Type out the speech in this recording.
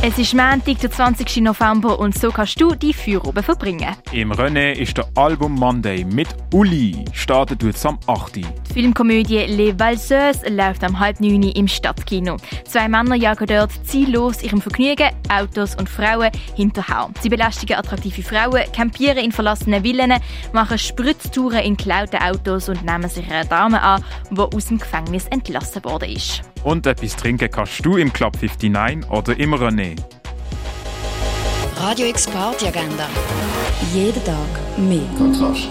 Es ist Montag, der 20. November und so kannst du die Feierabend verbringen. Im René ist der Album Monday mit Uli. Startet jetzt am 8. Die Filmkomödie Les Valseuses läuft am halb neun im Stadtkino. Zwei Männer jagen dort ziellos ihrem Vergnügen, Autos und Frauen hinterher. Sie belästigen attraktive Frauen, campieren in verlassenen Villen, machen Spritztouren in geklauten Autos und nehmen sich eine Dame an, die aus dem Gefängnis entlassen worden ist. Und etwas trinken kannst du im Club 59 oder im René. Radio X Party Agenda. Jeden Tag mehr. Kontrast.